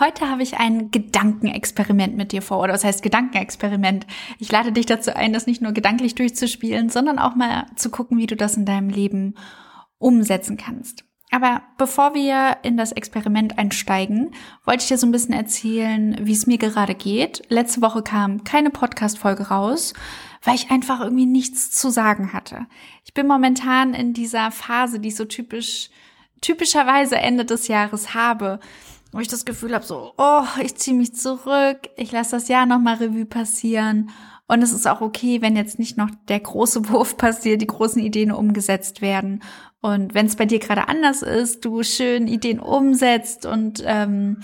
Heute habe ich ein Gedankenexperiment mit dir vor. Oder was heißt Gedankenexperiment? Ich lade dich dazu ein, das nicht nur gedanklich durchzuspielen, sondern auch mal zu gucken, wie du das in deinem Leben umsetzen kannst. Aber bevor wir in das Experiment einsteigen, wollte ich dir so ein bisschen erzählen, wie es mir gerade geht. Letzte Woche kam keine Podcast-Folge raus, weil ich einfach irgendwie nichts zu sagen hatte. Ich bin momentan in dieser Phase, die ich so typisch, typischerweise Ende des Jahres habe wo ich das Gefühl habe, so, oh, ich ziehe mich zurück, ich lasse das Jahr nochmal Revue passieren. Und es ist auch okay, wenn jetzt nicht noch der große Wurf passiert, die großen Ideen umgesetzt werden. Und wenn es bei dir gerade anders ist, du schön Ideen umsetzt und ähm,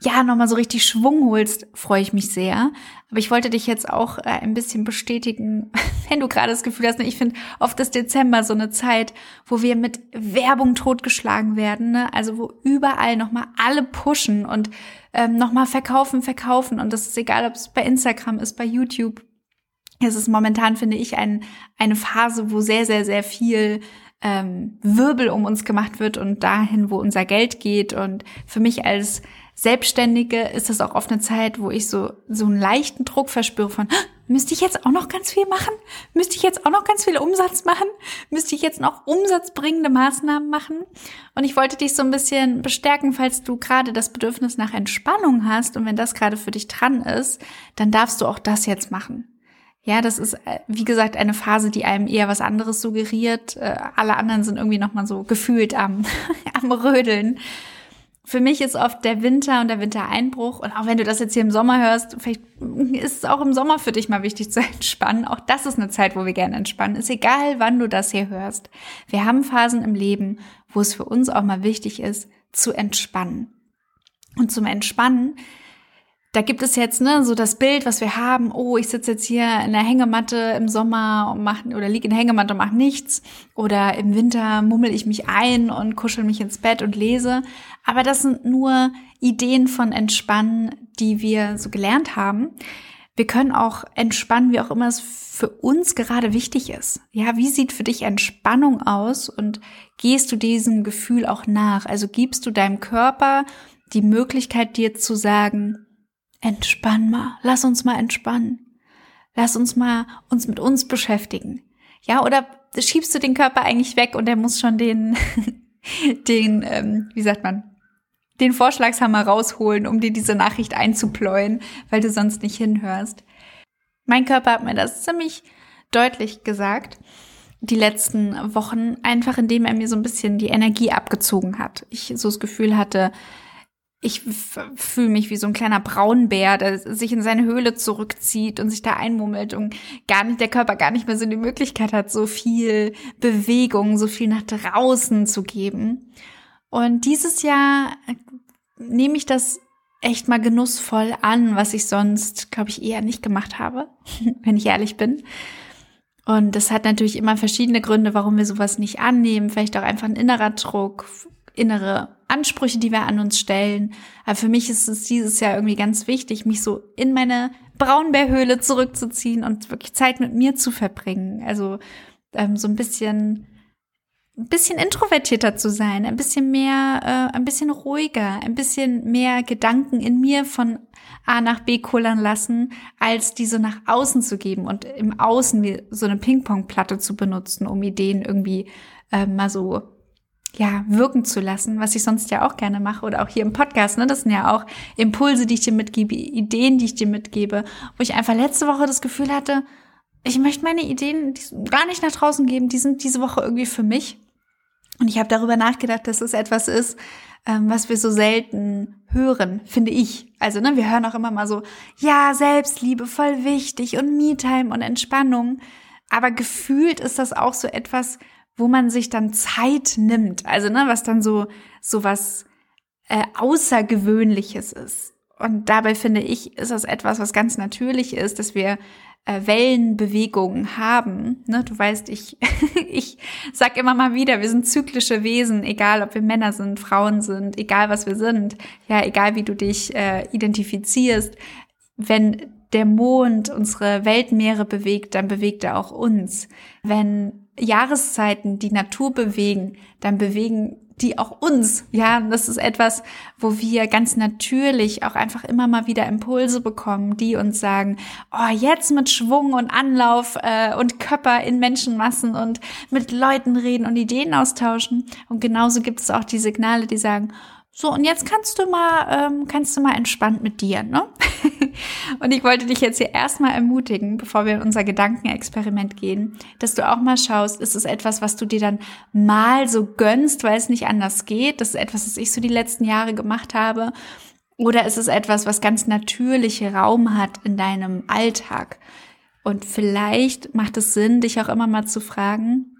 ja, nochmal so richtig Schwung holst, freue ich mich sehr. Aber ich wollte dich jetzt auch äh, ein bisschen bestätigen, wenn du gerade das Gefühl hast, ne, ich finde oft ist Dezember so eine Zeit, wo wir mit Werbung totgeschlagen werden, ne? also wo überall nochmal alle pushen und ähm, nochmal verkaufen, verkaufen. Und das ist egal, ob es bei Instagram ist, bei YouTube. Es ist momentan, finde ich, ein, eine Phase, wo sehr, sehr, sehr viel ähm, Wirbel um uns gemacht wird und dahin, wo unser Geld geht. Und für mich als Selbstständige ist das auch oft eine Zeit, wo ich so, so einen leichten Druck verspüre von, müsste ich jetzt auch noch ganz viel machen? Müsste ich jetzt auch noch ganz viel Umsatz machen? Müsste ich jetzt noch umsatzbringende Maßnahmen machen? Und ich wollte dich so ein bisschen bestärken, falls du gerade das Bedürfnis nach Entspannung hast und wenn das gerade für dich dran ist, dann darfst du auch das jetzt machen. Ja, das ist, äh, wie gesagt, eine Phase, die einem eher was anderes suggeriert. Äh, alle anderen sind irgendwie nochmal so gefühlt am, am Rödeln. Für mich ist oft der Winter und der Wintereinbruch, und auch wenn du das jetzt hier im Sommer hörst, vielleicht ist es auch im Sommer für dich mal wichtig zu entspannen. Auch das ist eine Zeit, wo wir gerne entspannen. Ist egal, wann du das hier hörst. Wir haben Phasen im Leben, wo es für uns auch mal wichtig ist, zu entspannen. Und zum Entspannen da gibt es jetzt ne so das Bild, was wir haben. Oh, ich sitze jetzt hier in der Hängematte im Sommer und mach oder liege in der Hängematte und mache nichts. Oder im Winter mummel ich mich ein und kuschel mich ins Bett und lese. Aber das sind nur Ideen von Entspannen, die wir so gelernt haben. Wir können auch entspannen, wie auch immer es für uns gerade wichtig ist. Ja, wie sieht für dich Entspannung aus und gehst du diesem Gefühl auch nach? Also gibst du deinem Körper die Möglichkeit, dir zu sagen, entspann mal, lass uns mal entspannen. Lass uns mal uns mit uns beschäftigen. Ja, oder schiebst du den Körper eigentlich weg und er muss schon den, den, ähm, wie sagt man, den Vorschlagshammer rausholen, um dir diese Nachricht einzupläuen, weil du sonst nicht hinhörst. Mein Körper hat mir das ziemlich deutlich gesagt, die letzten Wochen, einfach indem er mir so ein bisschen die Energie abgezogen hat. Ich so das Gefühl hatte, ich fühle mich wie so ein kleiner Braunbär, der sich in seine Höhle zurückzieht und sich da einmummelt und gar nicht, der Körper gar nicht mehr so die Möglichkeit hat, so viel Bewegung, so viel nach draußen zu geben. Und dieses Jahr äh, nehme ich das echt mal genussvoll an, was ich sonst, glaube ich, eher nicht gemacht habe, wenn ich ehrlich bin. Und das hat natürlich immer verschiedene Gründe, warum wir sowas nicht annehmen. Vielleicht auch einfach ein innerer Druck, innere Ansprüche, die wir an uns stellen. Aber für mich ist es dieses Jahr irgendwie ganz wichtig, mich so in meine Braunbärhöhle zurückzuziehen und wirklich Zeit mit mir zu verbringen. Also ähm, so ein bisschen ein bisschen introvertierter zu sein, ein bisschen mehr, äh, ein bisschen ruhiger, ein bisschen mehr Gedanken in mir von A nach B kullern lassen, als diese nach außen zu geben und im Außen so eine Ping-Pong-Platte zu benutzen, um Ideen irgendwie äh, mal so ja, wirken zu lassen, was ich sonst ja auch gerne mache oder auch hier im Podcast, ne? Das sind ja auch Impulse, die ich dir mitgebe, Ideen, die ich dir mitgebe, wo ich einfach letzte Woche das Gefühl hatte, ich möchte meine Ideen gar nicht nach draußen geben, die sind diese Woche irgendwie für mich. Und ich habe darüber nachgedacht, dass es etwas ist, ähm, was wir so selten hören, finde ich. Also, ne, wir hören auch immer mal so, ja, Selbstliebe voll wichtig und Me-Time und Entspannung. Aber gefühlt ist das auch so etwas, wo man sich dann Zeit nimmt. Also, ne, was dann so, so was äh, Außergewöhnliches ist. Und dabei finde ich, ist das etwas, was ganz natürlich ist, dass wir äh, Wellenbewegungen haben. Ne, du weißt, ich, ich sag immer mal wieder, wir sind zyklische Wesen, egal ob wir Männer sind, Frauen sind, egal was wir sind, ja, egal wie du dich äh, identifizierst. Wenn der Mond unsere Weltmeere bewegt, dann bewegt er auch uns. Wenn Jahreszeiten die Natur bewegen, dann bewegen die auch uns, ja, das ist etwas, wo wir ganz natürlich auch einfach immer mal wieder Impulse bekommen, die uns sagen, oh, jetzt mit Schwung und Anlauf äh, und Körper in Menschenmassen und mit Leuten reden und Ideen austauschen. Und genauso gibt es auch die Signale, die sagen, so, und jetzt kannst du mal, ähm, kannst du mal entspannt mit dir, ne? und ich wollte dich jetzt hier erstmal ermutigen, bevor wir in unser Gedankenexperiment gehen, dass du auch mal schaust, ist es etwas, was du dir dann mal so gönnst, weil es nicht anders geht? Das ist etwas, was ich so die letzten Jahre gemacht habe. Oder ist es etwas, was ganz natürliche Raum hat in deinem Alltag? Und vielleicht macht es Sinn, dich auch immer mal zu fragen,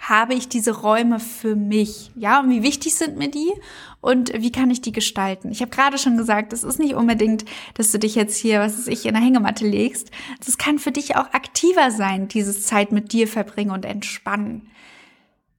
habe ich diese Räume für mich? Ja, und wie wichtig sind mir die? Und wie kann ich die gestalten? Ich habe gerade schon gesagt, es ist nicht unbedingt, dass du dich jetzt hier, was weiß ich, in der Hängematte legst. Das kann für dich auch aktiver sein, dieses Zeit mit dir verbringen und entspannen.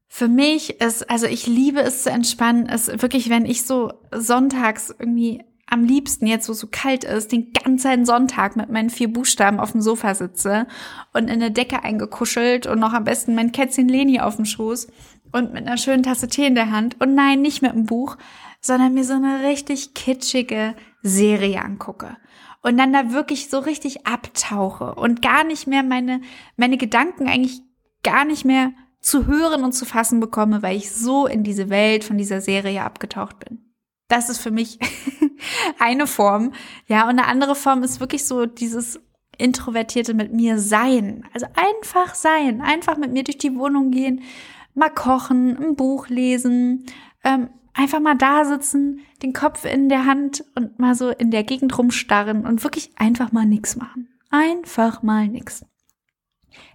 Für mich ist, also ich liebe es zu entspannen, ist wirklich, wenn ich so sonntags irgendwie am liebsten jetzt, wo es so kalt ist, den ganzen Sonntag mit meinen vier Buchstaben auf dem Sofa sitze und in eine Decke eingekuschelt und noch am besten mein Kätzchen Leni auf dem Schoß und mit einer schönen Tasse Tee in der Hand und nein, nicht mit einem Buch, sondern mir so eine richtig kitschige Serie angucke und dann da wirklich so richtig abtauche und gar nicht mehr meine, meine Gedanken eigentlich gar nicht mehr zu hören und zu fassen bekomme, weil ich so in diese Welt von dieser Serie abgetaucht bin. Das ist für mich eine Form. Ja, und eine andere Form ist wirklich so dieses introvertierte mit mir sein. Also einfach sein, einfach mit mir durch die Wohnung gehen, mal kochen, ein Buch lesen, ähm, einfach mal da sitzen, den Kopf in der Hand und mal so in der Gegend rumstarren und wirklich einfach mal nichts machen. Einfach mal nichts.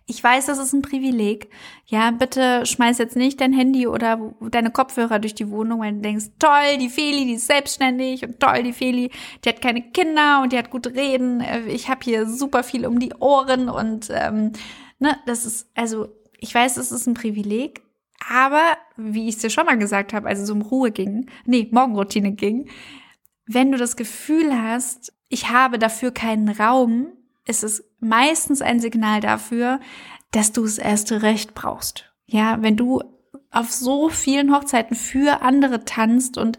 Ich weiß, das ist ein Privileg. Ja, bitte schmeiß jetzt nicht dein Handy oder deine Kopfhörer durch die Wohnung, weil du denkst, toll, die Feli, die ist selbstständig und toll, die Feli, die hat keine Kinder und die hat gut reden. Äh, ich habe hier super viel um die Ohren und ähm, ne, das ist, also ich weiß, das ist ein Privileg, aber wie ich es dir schon mal gesagt habe, also so um Ruhe ging, nee, Morgenroutine ging, wenn du das Gefühl hast, ich habe dafür keinen Raum, ist es meistens ein Signal dafür, dass du es erst recht brauchst. Ja, wenn du auf so vielen Hochzeiten für andere tanzt und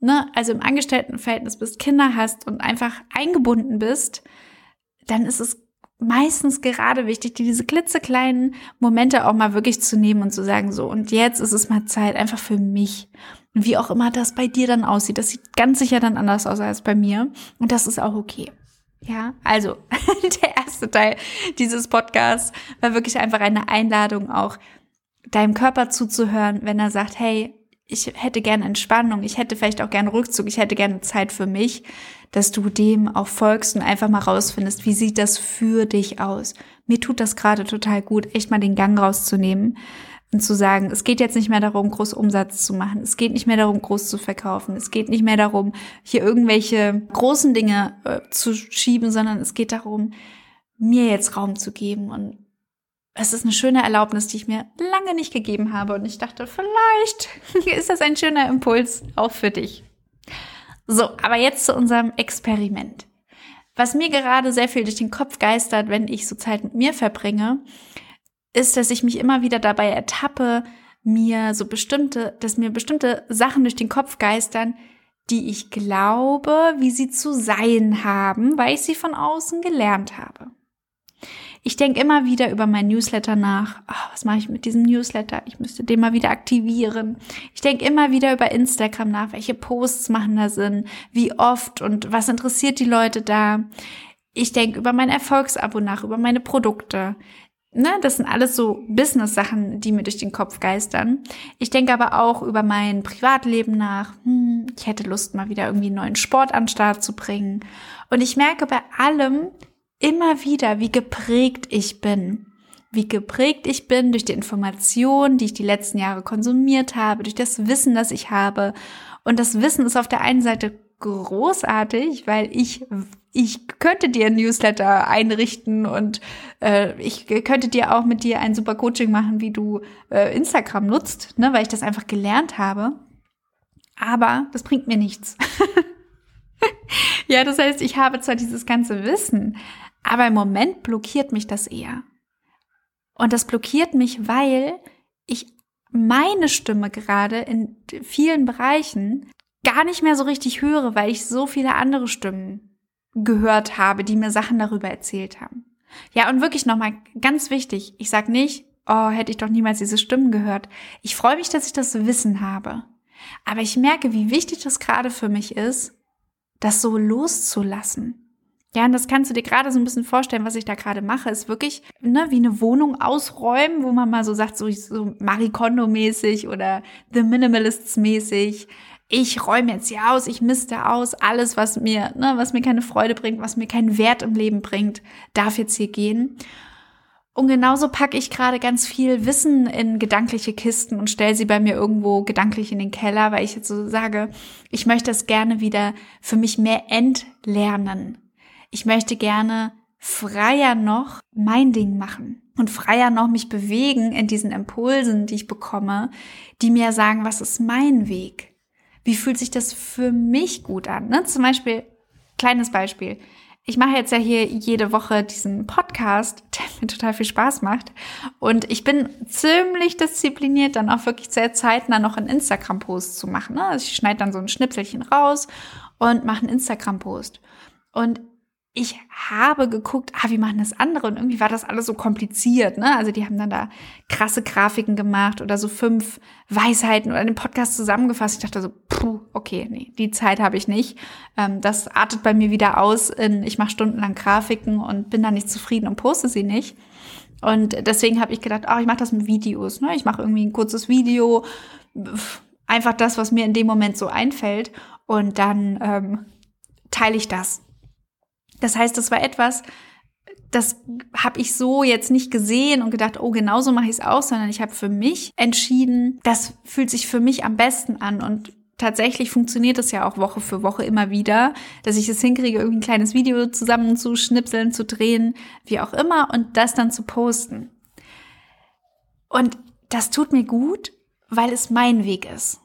ne, also im Angestelltenverhältnis bist, Kinder hast und einfach eingebunden bist, dann ist es meistens gerade wichtig, diese klitzekleinen Momente auch mal wirklich zu nehmen und zu sagen, so, und jetzt ist es mal Zeit einfach für mich. Und wie auch immer das bei dir dann aussieht, das sieht ganz sicher dann anders aus als bei mir. Und das ist auch okay. Ja, also der erste Teil dieses Podcasts war wirklich einfach eine Einladung, auch deinem Körper zuzuhören, wenn er sagt, hey, ich hätte gerne Entspannung, ich hätte vielleicht auch gerne Rückzug, ich hätte gerne Zeit für mich, dass du dem auch folgst und einfach mal rausfindest, wie sieht das für dich aus. Mir tut das gerade total gut, echt mal den Gang rauszunehmen und zu sagen, es geht jetzt nicht mehr darum, groß Umsatz zu machen. Es geht nicht mehr darum, groß zu verkaufen. Es geht nicht mehr darum, hier irgendwelche großen Dinge äh, zu schieben, sondern es geht darum, mir jetzt Raum zu geben. Und es ist eine schöne Erlaubnis, die ich mir lange nicht gegeben habe. Und ich dachte, vielleicht ist das ein schöner Impuls auch für dich. So, aber jetzt zu unserem Experiment. Was mir gerade sehr viel durch den Kopf geistert, wenn ich so Zeit mit mir verbringe, ist, dass ich mich immer wieder dabei ertappe, mir so bestimmte, dass mir bestimmte Sachen durch den Kopf geistern, die ich glaube, wie sie zu sein haben, weil ich sie von außen gelernt habe. Ich denke immer wieder über mein Newsletter nach. Oh, was mache ich mit diesem Newsletter? Ich müsste den mal wieder aktivieren. Ich denke immer wieder über Instagram nach, welche Posts machen da Sinn, wie oft und was interessiert die Leute da. Ich denke über mein Erfolgsabo nach, über meine Produkte ne, das sind alles so Business-Sachen, die mir durch den Kopf geistern. Ich denke aber auch über mein Privatleben nach. Hm, ich hätte Lust, mal wieder irgendwie einen neuen Sport an den Start zu bringen. Und ich merke bei allem immer wieder, wie geprägt ich bin. Wie geprägt ich bin durch die Informationen, die ich die letzten Jahre konsumiert habe, durch das Wissen, das ich habe. Und das Wissen ist auf der einen Seite großartig, weil ich ich könnte dir ein Newsletter einrichten und äh, ich könnte dir auch mit dir ein super Coaching machen, wie du äh, Instagram nutzt, ne, weil ich das einfach gelernt habe. Aber das bringt mir nichts. ja, das heißt, ich habe zwar dieses ganze Wissen, aber im Moment blockiert mich das eher. Und das blockiert mich, weil ich meine Stimme gerade in vielen Bereichen gar nicht mehr so richtig höre, weil ich so viele andere Stimmen gehört habe, die mir Sachen darüber erzählt haben. Ja, und wirklich nochmal ganz wichtig, ich sag nicht, oh, hätte ich doch niemals diese Stimmen gehört. Ich freue mich, dass ich das Wissen habe. Aber ich merke, wie wichtig das gerade für mich ist, das so loszulassen. Ja, und das kannst du dir gerade so ein bisschen vorstellen, was ich da gerade mache, ist wirklich ne, wie eine Wohnung ausräumen, wo man mal so sagt, so, so Marie Kondo-mäßig oder The Minimalists-mäßig. Ich räume jetzt hier aus, ich misste aus, alles, was mir, ne, was mir keine Freude bringt, was mir keinen Wert im Leben bringt, darf jetzt hier gehen. Und genauso packe ich gerade ganz viel Wissen in gedankliche Kisten und stelle sie bei mir irgendwo gedanklich in den Keller, weil ich jetzt so sage, ich möchte es gerne wieder für mich mehr entlernen. Ich möchte gerne freier noch mein Ding machen und freier noch mich bewegen in diesen Impulsen, die ich bekomme, die mir sagen, was ist mein Weg? Wie fühlt sich das für mich gut an? Ne? Zum Beispiel, kleines Beispiel ich mache jetzt ja hier jede Woche diesen Podcast, der mir total viel Spaß macht. Und ich bin ziemlich diszipliniert, dann auch wirklich sehr zeitnah noch einen Instagram-Post zu machen. Ne? Also ich schneide dann so ein Schnipselchen raus und mache einen Instagram-Post. Und ich habe geguckt, ah, wie machen das andere? Und irgendwie war das alles so kompliziert, ne? Also die haben dann da krasse Grafiken gemacht oder so fünf Weisheiten oder den Podcast zusammengefasst. Ich dachte so, puh, okay, nee, die Zeit habe ich nicht. Ähm, das artet bei mir wieder aus in, ich mache stundenlang Grafiken und bin da nicht zufrieden und poste sie nicht. Und deswegen habe ich gedacht, oh, ich mache das mit Videos. Ne? Ich mache irgendwie ein kurzes Video, einfach das, was mir in dem Moment so einfällt. Und dann ähm, teile ich das das heißt, das war etwas, das habe ich so jetzt nicht gesehen und gedacht, oh, genauso mache ich es auch, sondern ich habe für mich entschieden, das fühlt sich für mich am besten an und tatsächlich funktioniert es ja auch Woche für Woche immer wieder, dass ich es hinkriege, irgendwie ein kleines Video zusammen zu schnipseln, zu drehen, wie auch immer und das dann zu posten. Und das tut mir gut, weil es mein Weg ist.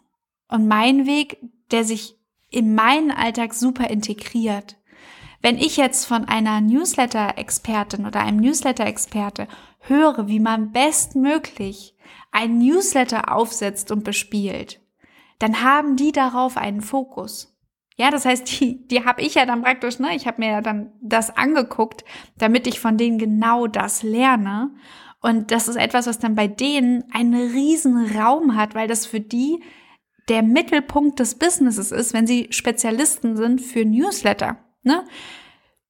Und mein Weg, der sich in meinen Alltag super integriert. Wenn ich jetzt von einer Newsletter-Expertin oder einem Newsletter-Experte höre, wie man bestmöglich ein Newsletter aufsetzt und bespielt, dann haben die darauf einen Fokus. Ja, das heißt, die, die habe ich ja dann praktisch, ne? Ich habe mir ja dann das angeguckt, damit ich von denen genau das lerne. Und das ist etwas, was dann bei denen einen riesen Raum hat, weil das für die der Mittelpunkt des Businesses ist, wenn sie Spezialisten sind für Newsletter. Ne?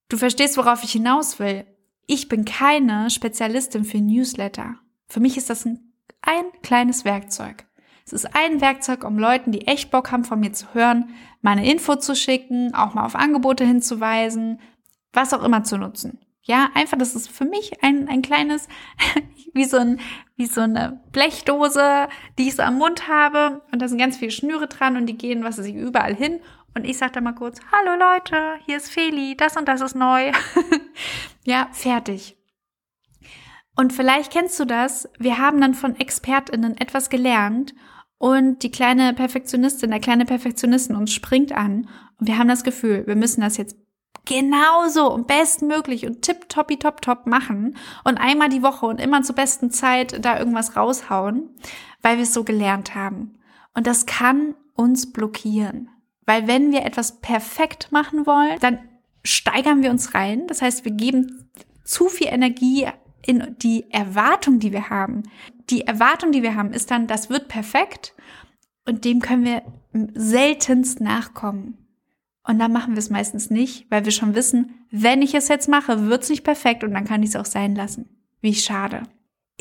Du verstehst, worauf ich hinaus will. Ich bin keine Spezialistin für Newsletter. Für mich ist das ein, ein kleines Werkzeug. Es ist ein Werkzeug, um Leuten, die echt Bock haben, von mir zu hören, meine Info zu schicken, auch mal auf Angebote hinzuweisen, was auch immer zu nutzen. Ja, einfach, das ist für mich ein, ein kleines, wie so, ein, wie so eine Blechdose, die ich so am Mund habe und da sind ganz viele Schnüre dran und die gehen, was weiß ich, überall hin und ich sage dann mal kurz, hallo Leute, hier ist Feli, das und das ist neu. ja, fertig. Und vielleicht kennst du das, wir haben dann von ExpertInnen etwas gelernt und die kleine Perfektionistin, der kleine Perfektionisten uns springt an und wir haben das Gefühl, wir müssen das jetzt genauso und bestmöglich und tipptoppi top top machen und einmal die Woche und immer zur besten Zeit da irgendwas raushauen, weil wir es so gelernt haben. Und das kann uns blockieren. Weil wenn wir etwas perfekt machen wollen, dann steigern wir uns rein. Das heißt, wir geben zu viel Energie in die Erwartung, die wir haben. Die Erwartung, die wir haben, ist dann, das wird perfekt und dem können wir seltenst nachkommen. Und dann machen wir es meistens nicht, weil wir schon wissen, wenn ich es jetzt mache, wird es nicht perfekt und dann kann ich es auch sein lassen. Wie schade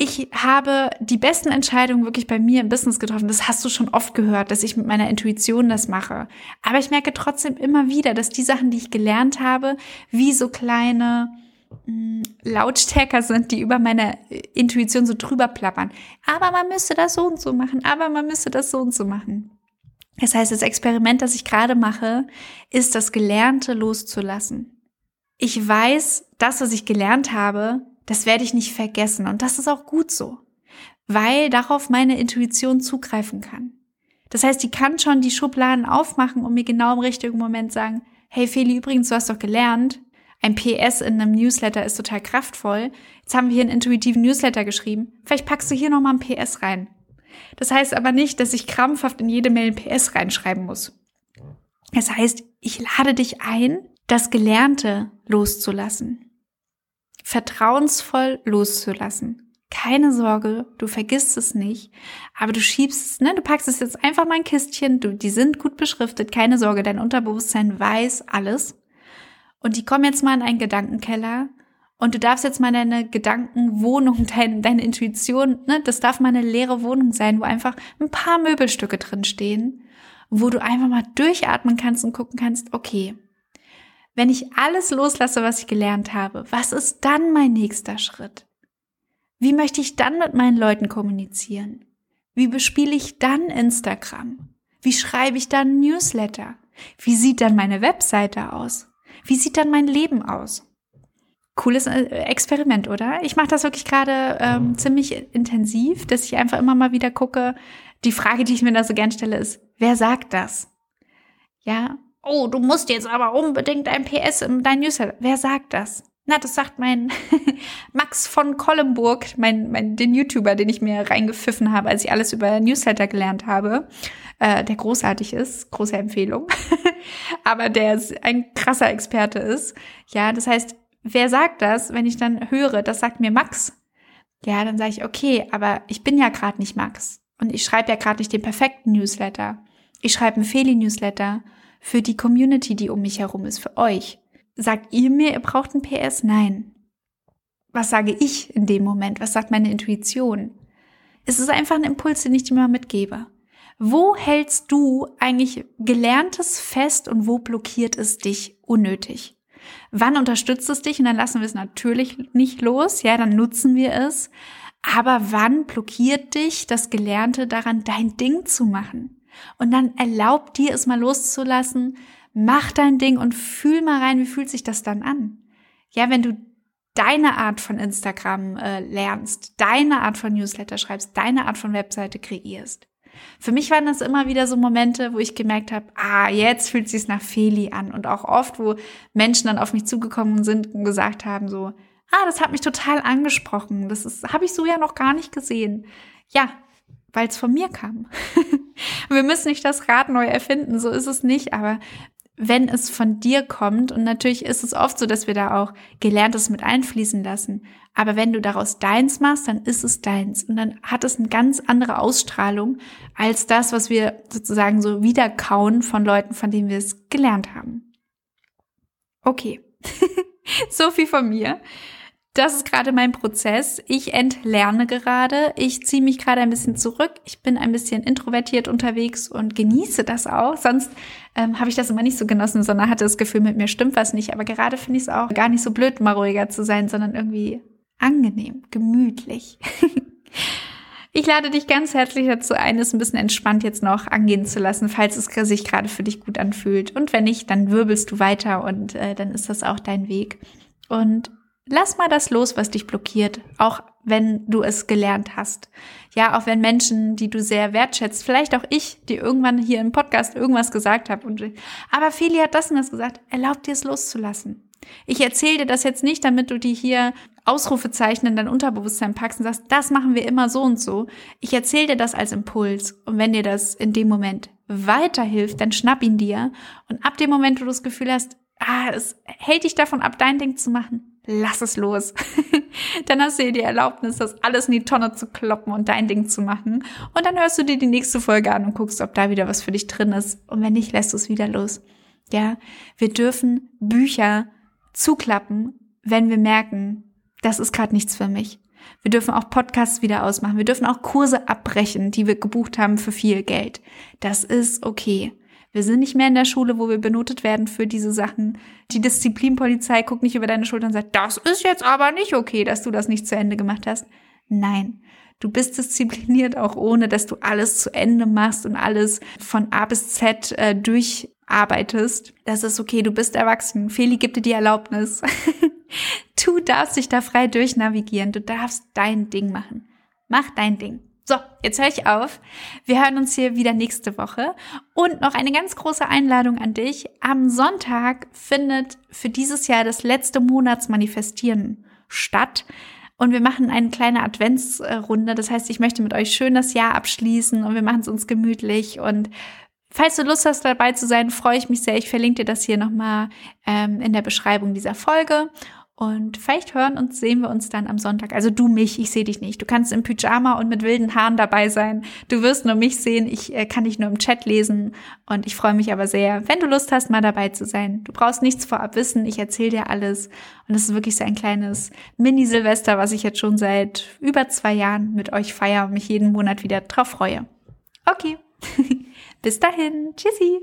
ich habe die besten Entscheidungen wirklich bei mir im Business getroffen. Das hast du schon oft gehört, dass ich mit meiner Intuition das mache. Aber ich merke trotzdem immer wieder, dass die Sachen, die ich gelernt habe, wie so kleine hm, Lautstärker sind, die über meine Intuition so drüber plappern. Aber man müsste das so und so machen. Aber man müsste das so und so machen. Das heißt, das Experiment, das ich gerade mache, ist das Gelernte loszulassen. Ich weiß, das, was ich gelernt habe, das werde ich nicht vergessen. Und das ist auch gut so, weil darauf meine Intuition zugreifen kann. Das heißt, die kann schon die Schubladen aufmachen und mir genau im richtigen Moment sagen, hey Feli, übrigens, du hast doch gelernt, ein PS in einem Newsletter ist total kraftvoll. Jetzt haben wir hier einen intuitiven Newsletter geschrieben. Vielleicht packst du hier nochmal ein PS rein. Das heißt aber nicht, dass ich krampfhaft in jede Mail PS reinschreiben muss. Es heißt, ich lade dich ein, das Gelernte loszulassen. Vertrauensvoll loszulassen. Keine Sorge, du vergisst es nicht, aber du schiebst es, ne, du packst es jetzt einfach mal ein Kistchen, du, die sind gut beschriftet, keine Sorge, dein Unterbewusstsein weiß alles. Und die kommen jetzt mal in einen Gedankenkeller und du darfst jetzt mal deine Gedankenwohnung, dein, deine Intuition, ne, das darf mal eine leere Wohnung sein, wo einfach ein paar Möbelstücke drin stehen, wo du einfach mal durchatmen kannst und gucken kannst, okay, wenn ich alles loslasse, was ich gelernt habe, was ist dann mein nächster Schritt? Wie möchte ich dann mit meinen Leuten kommunizieren? Wie bespiele ich dann Instagram? Wie schreibe ich dann Newsletter? Wie sieht dann meine Webseite aus? Wie sieht dann mein Leben aus? Cooles äh, Experiment, oder? Ich mache das wirklich gerade ähm, ziemlich intensiv, dass ich einfach immer mal wieder gucke. Die Frage, die ich mir da so gern stelle, ist, wer sagt das? Ja, oh, du musst jetzt aber unbedingt ein PS in dein Newsletter. Wer sagt das? Na, das sagt mein Max von Kollenburg, mein, mein, den YouTuber, den ich mir reingepfiffen habe, als ich alles über Newsletter gelernt habe, äh, der großartig ist, große Empfehlung, aber der ein krasser Experte ist. Ja, das heißt, wer sagt das, wenn ich dann höre, das sagt mir Max? Ja, dann sage ich, okay, aber ich bin ja gerade nicht Max und ich schreibe ja gerade nicht den perfekten Newsletter. Ich schreibe einen Feli-Newsletter für die Community, die um mich herum ist, für euch. Sagt ihr mir, ihr braucht ein PS? Nein. Was sage ich in dem Moment? Was sagt meine Intuition? Es ist einfach ein Impuls, den ich dir mal mitgebe. Wo hältst du eigentlich Gelerntes fest und wo blockiert es dich unnötig? Wann unterstützt es dich? Und dann lassen wir es natürlich nicht los. Ja, dann nutzen wir es. Aber wann blockiert dich das Gelernte daran, dein Ding zu machen? Und dann erlaub dir es mal loszulassen, mach dein Ding und fühl mal rein, wie fühlt sich das dann an? Ja, wenn du deine Art von Instagram äh, lernst, deine Art von Newsletter schreibst, deine Art von Webseite kreierst. Für mich waren das immer wieder so Momente, wo ich gemerkt habe, ah, jetzt fühlt es sich nach Feli an. Und auch oft, wo Menschen dann auf mich zugekommen sind und gesagt haben so, ah, das hat mich total angesprochen. Das ist, habe ich so ja noch gar nicht gesehen. Ja, weil es von mir kam. Wir müssen nicht das Rad neu erfinden, so ist es nicht, aber wenn es von dir kommt, und natürlich ist es oft so, dass wir da auch Gelerntes mit einfließen lassen, aber wenn du daraus deins machst, dann ist es deins und dann hat es eine ganz andere Ausstrahlung als das, was wir sozusagen so wiederkauen von Leuten, von denen wir es gelernt haben. Okay, so viel von mir das ist gerade mein Prozess. Ich entlerne gerade. Ich ziehe mich gerade ein bisschen zurück. Ich bin ein bisschen introvertiert unterwegs und genieße das auch. Sonst ähm, habe ich das immer nicht so genossen, sondern hatte das Gefühl, mit mir stimmt was nicht. Aber gerade finde ich es auch gar nicht so blöd, mal ruhiger zu sein, sondern irgendwie angenehm, gemütlich. Ich lade dich ganz herzlich dazu ein, es ein bisschen entspannt jetzt noch angehen zu lassen, falls es sich gerade für dich gut anfühlt. Und wenn nicht, dann wirbelst du weiter und äh, dann ist das auch dein Weg. Und lass mal das los, was dich blockiert, auch wenn du es gelernt hast. Ja, auch wenn Menschen, die du sehr wertschätzt, vielleicht auch ich, die irgendwann hier im Podcast irgendwas gesagt habe und aber Feli hat das und das gesagt, erlaub dir es loszulassen. Ich erzähle dir das jetzt nicht, damit du die hier Ausrufezeichen in dein Unterbewusstsein packst und sagst, das machen wir immer so und so. Ich erzähle dir das als Impuls. Und wenn dir das in dem Moment weiterhilft, dann schnapp ihn dir. Und ab dem Moment, wo du das Gefühl hast, ah, es hält dich davon ab, dein Ding zu machen, lass es los. dann hast du dir die Erlaubnis, das alles in die Tonne zu kloppen und dein Ding zu machen. Und dann hörst du dir die nächste Folge an und guckst, ob da wieder was für dich drin ist. Und wenn nicht, lässt du es wieder los. Ja, wir dürfen Bücher zuklappen, wenn wir merken, das ist gerade nichts für mich. Wir dürfen auch Podcasts wieder ausmachen. Wir dürfen auch Kurse abbrechen, die wir gebucht haben für viel Geld. Das ist okay. Wir sind nicht mehr in der Schule, wo wir benotet werden für diese Sachen. Die Disziplinpolizei guckt nicht über deine Schulter und sagt, das ist jetzt aber nicht okay, dass du das nicht zu Ende gemacht hast. Nein. Du bist diszipliniert auch ohne, dass du alles zu Ende machst und alles von A bis Z äh, durcharbeitest. Das ist okay, du bist erwachsen. Feli gibt dir die Erlaubnis. du darfst dich da frei durchnavigieren. Du darfst dein Ding machen. Mach dein Ding. So, jetzt höre ich auf. Wir hören uns hier wieder nächste Woche. Und noch eine ganz große Einladung an dich. Am Sonntag findet für dieses Jahr das letzte Monatsmanifestieren statt. Und wir machen eine kleine Adventsrunde. Das heißt, ich möchte mit euch schön das Jahr abschließen und wir machen es uns gemütlich. Und falls du Lust hast, dabei zu sein, freue ich mich sehr. Ich verlinke dir das hier nochmal ähm, in der Beschreibung dieser Folge. Und vielleicht hören und sehen wir uns dann am Sonntag. Also du mich, ich sehe dich nicht. Du kannst im Pyjama und mit wilden Haaren dabei sein. Du wirst nur mich sehen. Ich äh, kann dich nur im Chat lesen. Und ich freue mich aber sehr, wenn du Lust hast, mal dabei zu sein. Du brauchst nichts vorab wissen. Ich erzähle dir alles. Und es ist wirklich so ein kleines Mini-Silvester, was ich jetzt schon seit über zwei Jahren mit euch feiere und mich jeden Monat wieder drauf freue. Okay. Bis dahin. Tschüssi.